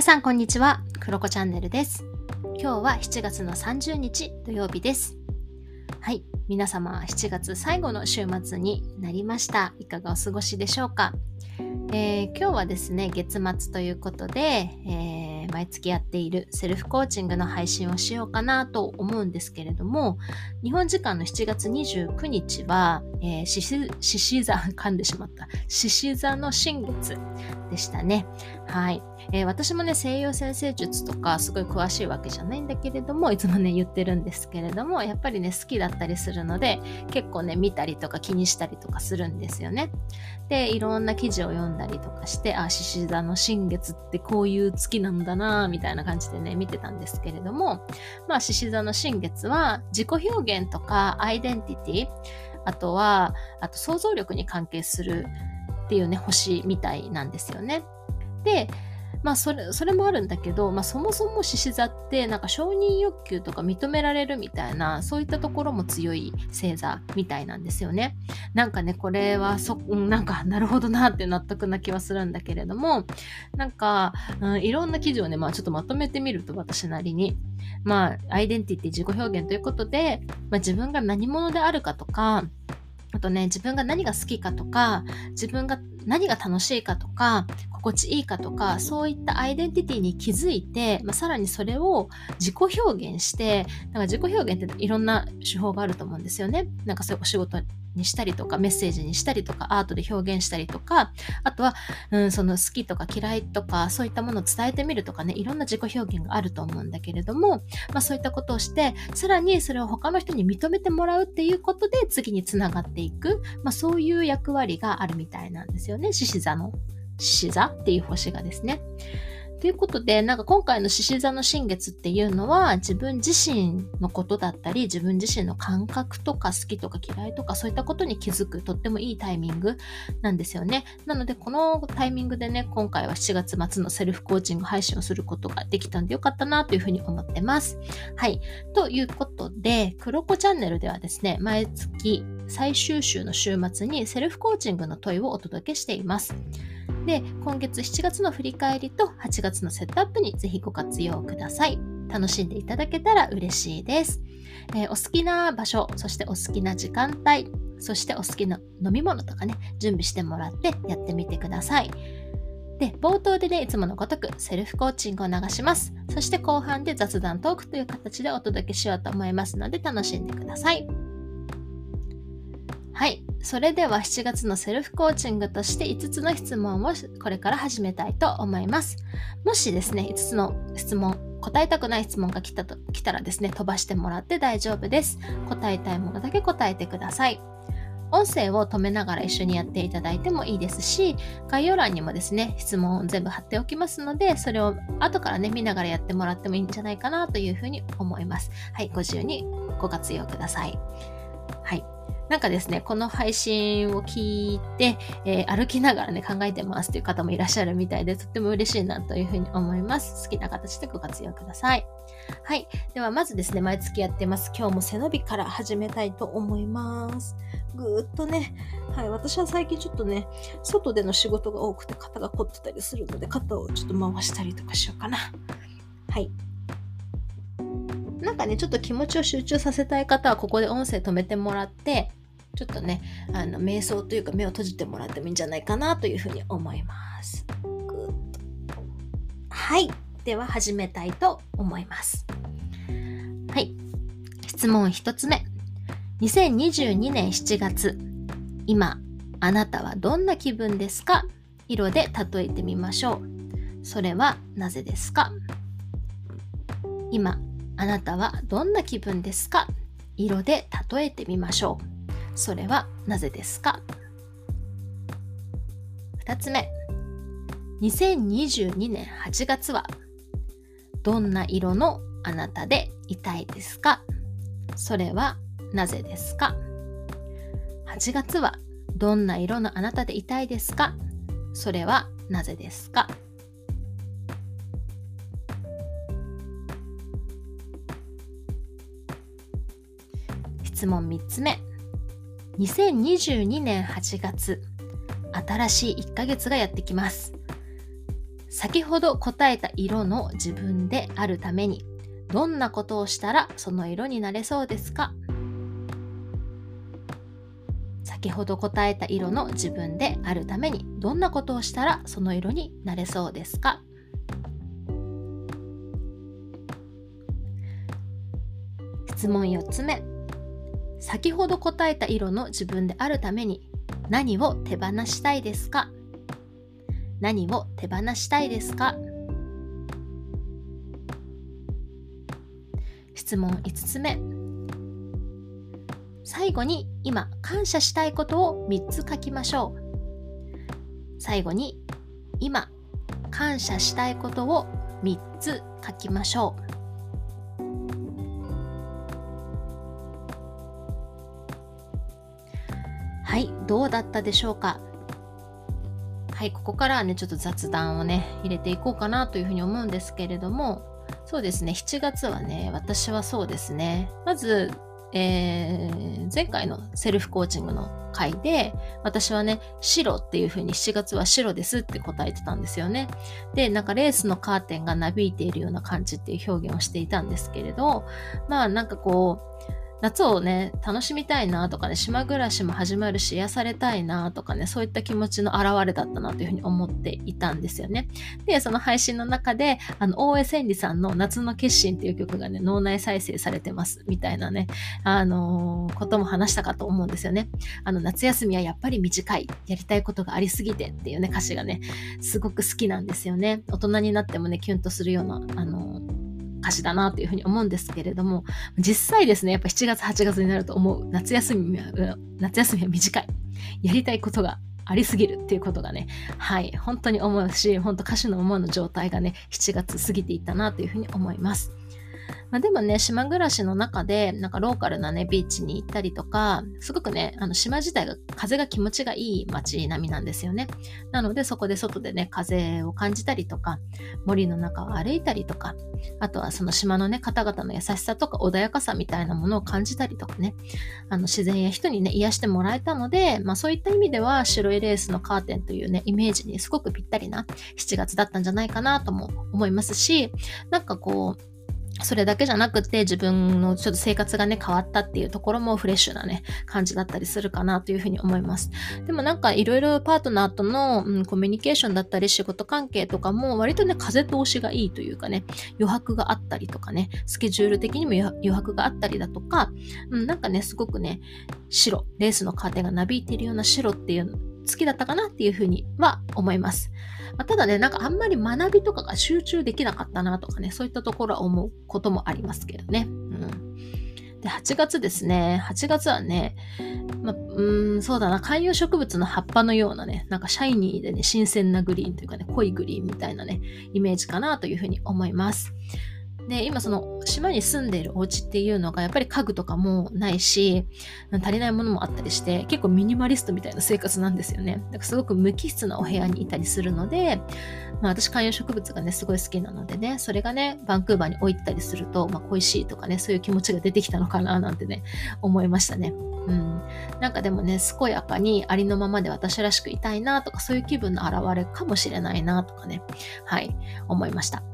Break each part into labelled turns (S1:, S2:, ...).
S1: 皆さんこんにちは、クロコチャンネルです。今日は7月の30日土曜日です。はい、皆様7月最後の週末になりました。いかがお過ごしでしょうか、えー、今日はですね、月末ということで、えー、毎月やっているセルフコーチングの配信をしようかなと思うんですけれども、日本時間の7月29日は、えー、獅子座、噛んでしまった。獅子座の新月でしたね。はい。えー、私もね、西洋先生術とかすごい詳しいわけじゃないんだけれども、いつもね、言ってるんですけれども、やっぱりね、好きだったりするので、結構ね、見たりとか気にしたりとかするんですよね。で、いろんな記事を読んだりとかして、あ、獅子座の新月ってこういう月なんだなみたいな感じでね、見てたんですけれども、まあ、獅子座の新月は自己表現とかアイデンティティ、あとは、あと想像力に関係するっていうね、星みたいなんですよね。で、まあそれ、それもあるんだけど、まあそもそも獅子座ってなんか承認欲求とか認められるみたいな、そういったところも強い星座みたいなんですよね。なんかね、これはそん、なんかなるほどなって納得な気はするんだけれども、なんか、うん、いろんな記事をね、まあちょっとまとめてみると私なりに、まあアイデンティティ自己表現ということで、まあ自分が何者であるかとか、あとね、自分が何が好きかとか、自分が何が楽しいかとか、心地いいかとか、そういったアイデンティティに気づいて、まあ、さらにそれを自己表現して、だか自己表現っていろんな手法があると思うんですよね。なんかそういうお仕事にしたりとか、メッセージにしたりとか、アートで表現したりとか、あとは、うん、その好きとか嫌いとか、そういったものを伝えてみるとかね、いろんな自己表現があると思うんだけれども、まあそういったことをして、さらにそれを他の人に認めてもらうっていうことで次につながっていく、まあそういう役割があるみたいなんですよね、獅子座の。獅子座っていう星がですね。ということで、なんか今回の獅子座の新月っていうのは自分自身のことだったり、自分自身の感覚とか好きとか嫌いとかそういったことに気づくとってもいいタイミングなんですよね。なのでこのタイミングでね、今回は7月末のセルフコーチング配信をすることができたんでよかったなというふうに思ってます。はい。ということで、クロコチャンネルではですね、毎月最終週の週末にセルフコーチングの問いをお届けしています。で、今月7月の振り返りと8月のセットアップにぜひご活用ください。楽しんでいただけたら嬉しいです。えー、お好きな場所、そしてお好きな時間帯、そしてお好きな飲み物とかね、準備してもらってやってみてください。で、冒頭でね、いつものごとくセルフコーチングを流します。そして後半で雑談トークという形でお届けしようと思いますので楽しんでください。はい。それでは7月のセルフコーチングとして5つの質問をこれから始めたいと思います。もしですね、5つの質問、答えたくない質問が来たと来たらですね、飛ばしてもらって大丈夫です。答えたいものだけ答えてください。音声を止めながら一緒にやっていただいてもいいですし、概要欄にもですね、質問を全部貼っておきますので、それを後からね、見ながらやってもらってもいいんじゃないかなというふうに思います。はい、ご自由にご活用ください。はい。なんかですね、この配信を聞いて、えー、歩きながらね、考えてますという方もいらっしゃるみたいで、とっても嬉しいなというふうに思います。好きな形でご活用ください。はい。では、まずですね、毎月やってます。今日も背伸びから始めたいと思います。ぐーっとね、はい。私は最近ちょっとね、外での仕事が多くて肩が凝ってたりするので、肩をちょっと回したりとかしようかな。はい。なんかね、ちょっと気持ちを集中させたい方は、ここで音声止めてもらって、ちょっとね、あの、瞑想というか目を閉じてもらってもいいんじゃないかなというふうに思います。はい。では始めたいと思います。はい。質問一つ目。2022年7月。今、あなたはどんな気分ですか？色で例えてみましょう。それはなぜですか？今、あなたはどんな気分ですか？色で例えてみましょう。それはなぜですか？2つ目。2022年8月はどんな色のあなたでいたいですか？それはなぜですか？8月はどんな色のあなたでいたいですか？それはなぜですか？質問3つ目。2022年8月新しい1ヶ月がやってきます。先ほど答えた色の自分であるためにどんなことをしたらその色になれそうですか？先ほど答えた色の自分であるためにどんなことをしたらその色になれそうですか？質問4つ目。先ほど答えた色の自分であるために何を手放したいですか？何を手放したいですか？質問5つ目。最後に今感謝したいことを3つ書きましょう。最後に今感謝したいことを3つ書きましょう。どうだったでしょうか？はい、ここからはね、ちょっと雑談をね、入れていこうかなというふうに思うんですけれども、そうですね、7月はね、私はそうですね、まず、えー、前回のセルフコーチングの回で、私はね、白っていう風に7月は白ですって答えてたんですよね。で、なんかレースのカーテンがなびいているような感じっていう表現をしていたんですけれど、まあなんかこう、夏をね、楽しみたいなとかね、島暮らしも始まるし、癒されたいなとかね、そういった気持ちの表れだったなというふうに思っていたんですよね。で、その配信の中で、あの、大江千里さんの夏の決心っていう曲がね、脳内再生されてます、みたいなね、あのー、ことも話したかと思うんですよね。あの、夏休みはやっぱり短い、やりたいことがありすぎてっていうね、歌詞がね、すごく好きなんですよね。大人になってもね、キュンとするような、あのー歌詞だなというふうに思うんですけれども、実際ですね、やっぱ7月、8月になると思う。夏休みは、夏休みは短い。やりたいことがありすぎるっていうことがね、はい、本当に思うし、本当歌手の思うの状態がね、7月過ぎていったなというふうに思います。まあ、でもね、島暮らしの中で、なんかローカルなね、ビーチに行ったりとか、すごくね、あの島自体が風が気持ちがいい街並みなんですよね。なので、そこで外でね、風を感じたりとか、森の中を歩いたりとか、あとはその島のね、方々の優しさとか穏やかさみたいなものを感じたりとかね、あの自然や人にね、癒してもらえたので、まあそういった意味では白いレースのカーテンというね、イメージにすごくぴったりな7月だったんじゃないかなとも思いますし、なんかこう、それだけじゃなくて自分のちょっと生活がね変わったっていうところもフレッシュなね感じだったりするかなというふうに思います。でもなんかいろいろパートナーとの、うん、コミュニケーションだったり仕事関係とかも割とね風通しがいいというかね余白があったりとかねスケジュール的にも余白があったりだとか、うん、なんかねすごくね白レースのカーテンがなびいているような白っていう好きだったかなっていうふうには思います。まあ、ただね、なんかあんまり学びとかが集中できなかったなとかね、そういったところは思うこともありますけどね。うん。で、8月ですね。8月はね、ま、うん、そうだな、観葉植物の葉っぱのようなね、なんかシャイニーでね、新鮮なグリーンというかね、濃いグリーンみたいなね、イメージかなというふうに思います。で、今その島に住んでいるお家っていうのがやっぱり家具とかもないし、足りないものもあったりして、結構ミニマリストみたいな生活なんですよね。だからすごく無機質なお部屋にいたりするので、まあ私観葉植物がね、すごい好きなのでね、それがね、バンクーバーに置いてたりすると、まあ恋しいとかね、そういう気持ちが出てきたのかななんてね、思いましたね。うん。なんかでもね、健やかにありのままで私らしくいたいなとか、そういう気分の表れかもしれないなとかね、はい、思いました。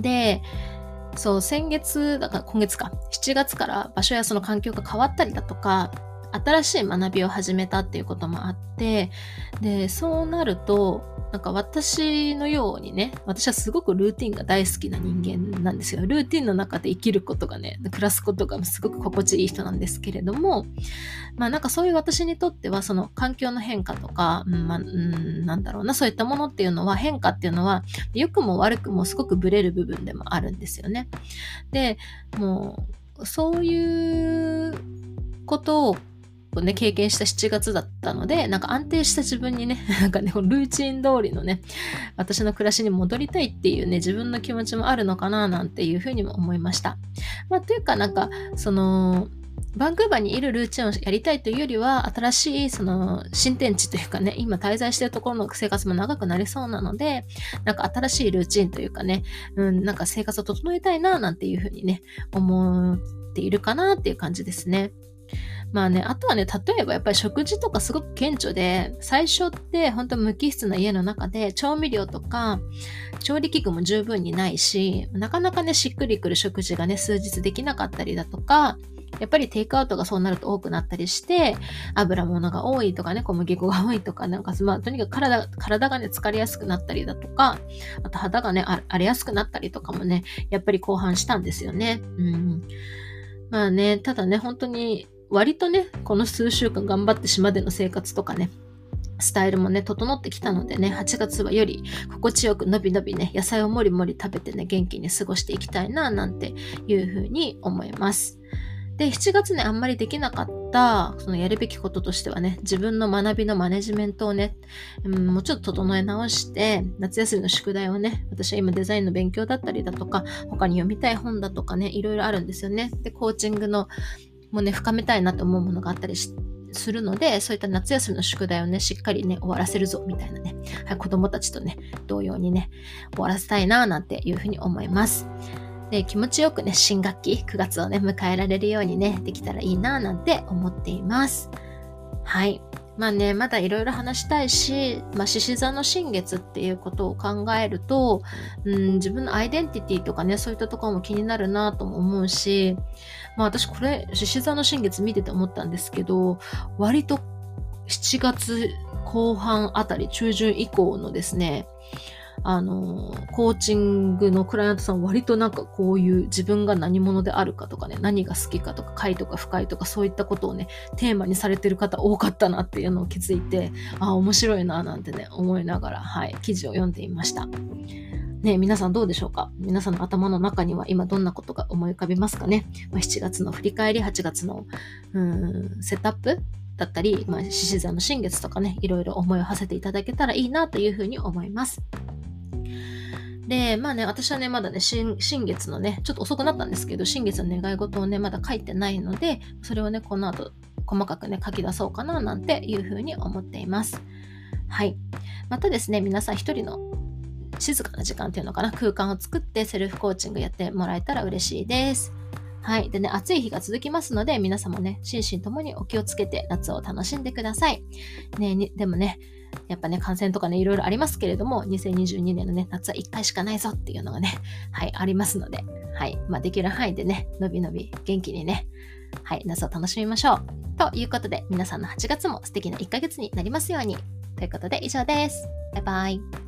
S1: で、そう、先月、だから今月か、7月から場所やその環境が変わったりだとか、新しい学びを始めたっていうこともあって、で、そうなると、なんか私のようにね、私はすごくルーティンが大好きな人間なんですよ。ルーティンの中で生きることがね、暮らすことがすごく心地いい人なんですけれども、まあなんかそういう私にとっては、その環境の変化とか、まあ、うんなんだろうな、そういったものっていうのは、変化っていうのは、良くも悪くもすごくブレる部分でもあるんですよね。で、もう、そういうことををね、経験した7月だったので、なんか安定した自分にね、なんかね、ルーチン通りのね、私の暮らしに戻りたいっていうね、自分の気持ちもあるのかな、なんていうふうにも思いました。まあ、というかなんか、その、バンクーバーにいるルーチンをやりたいというよりは、新しいその新天地というかね、今滞在しているところの生活も長くなりそうなので、なんか新しいルーチンというかね、うん、なんか生活を整えたいな、なんていうふうにね、思っているかなっていう感じですね。まあね、あとはね、例えばやっぱり食事とかすごく顕著で、最初って本当無機質な家の中で調味料とか調理器具も十分にないし、なかなかね、しっくりくる食事がね、数日できなかったりだとか、やっぱりテイクアウトがそうなると多くなったりして、油物が多いとかね、小麦粉が多いとか、なんか、まあ、とにかく体体がね、疲れやすくなったりだとか、あと肌がね、荒れやすくなったりとかもね、やっぱり後半したんですよね。うん。まあね、ただね、本当に、割とね、この数週間頑張って島での生活とかね、スタイルもね、整ってきたのでね、8月はより心地よくのびのびね、野菜をもりもり食べてね、元気に過ごしていきたいな、なんていうふうに思います。で、7月ね、あんまりできなかった、そのやるべきこととしてはね、自分の学びのマネジメントをね、うん、もうちょっと整え直して、夏休みの宿題をね、私は今デザインの勉強だったりだとか、他に読みたい本だとかね、いろいろあるんですよね。で、コーチングのもね、深めたいなと思うものがあったりして、するので、そういった夏休みの宿題をね、しっかりね、終わらせるぞ、みたいなね、はい、子供たちとね、同様にね、終わらせたいな、なんていうふうに思います。で気持ちよくね、新学期9月をね、迎えられるようにね、できたらいいななんて思っています。はい。まあね、まだいろいろ話したいし、まあ、獅子座の新月っていうことを考えると、うん、自分のアイデンティティとかね、そういったところも気になるなとも思うし、まあ私これ、獅子座の新月見てて思ったんですけど、割と7月後半あたり、中旬以降のですね、あの、コーチングのクライアントさん割となんかこういう自分が何者であるかとかね、何が好きかとか、快とか不快とかそういったことをね、テーマにされてる方多かったなっていうのを気づいて、ああ、面白いななんてね、思いながら、はい、記事を読んでいました。ね、皆さんどうでしょうか？皆さんの頭の中には今どんなことが思い浮かびますかね、まあ、7月の振り返り、8月のうんセットアップだったり、まあ、獅子座の新月とかね、いろいろ思いを馳せていただけたらいいなというふうに思います。で、まあね、私はね、まだね、新月のね、ちょっと遅くなったんですけど、新月の願い事をね、まだ書いてないので、それをね、この後、細かくね、書き出そうかな、なんていうふうに思っています。はい。またですね、皆さん一人の静かな時間っていうのかな、空間を作ってセルフコーチングやってもらえたら嬉しいです。はい。でね、暑い日が続きますので、皆さんもね、心身ともにお気をつけて夏を楽しんでください。ね、でもね、やっぱね、感染とかね、いろいろありますけれども、2022年のね、夏は1回しかないぞっていうのがね、はい、ありますので、はい、まあ、できる範囲でね、のびのび元気にね、はい、夏を楽しみましょう。ということで、皆さんの8月も素敵な1ヶ月になりますように。ということで、以上です。バイバイ。